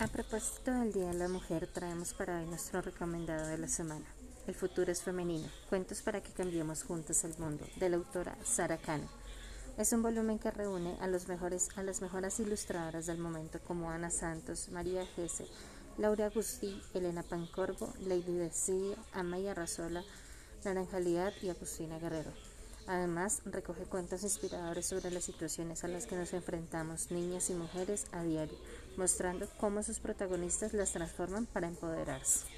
A propósito del Día de la Mujer, traemos para hoy nuestro recomendado de la semana. El futuro es femenino. Cuentos para que cambiemos juntas el mundo, de la autora Sara Cano. Es un volumen que reúne a, los mejores, a las mejores ilustradoras del momento como Ana Santos, María Gese, Laura Agustí, Elena Pancorbo, Lady Decidia, Amaya Razola, Naranja y Agustina Guerrero. Además, recoge cuentos inspiradores sobre las situaciones a las que nos enfrentamos niñas y mujeres a diario, mostrando cómo sus protagonistas las transforman para empoderarse.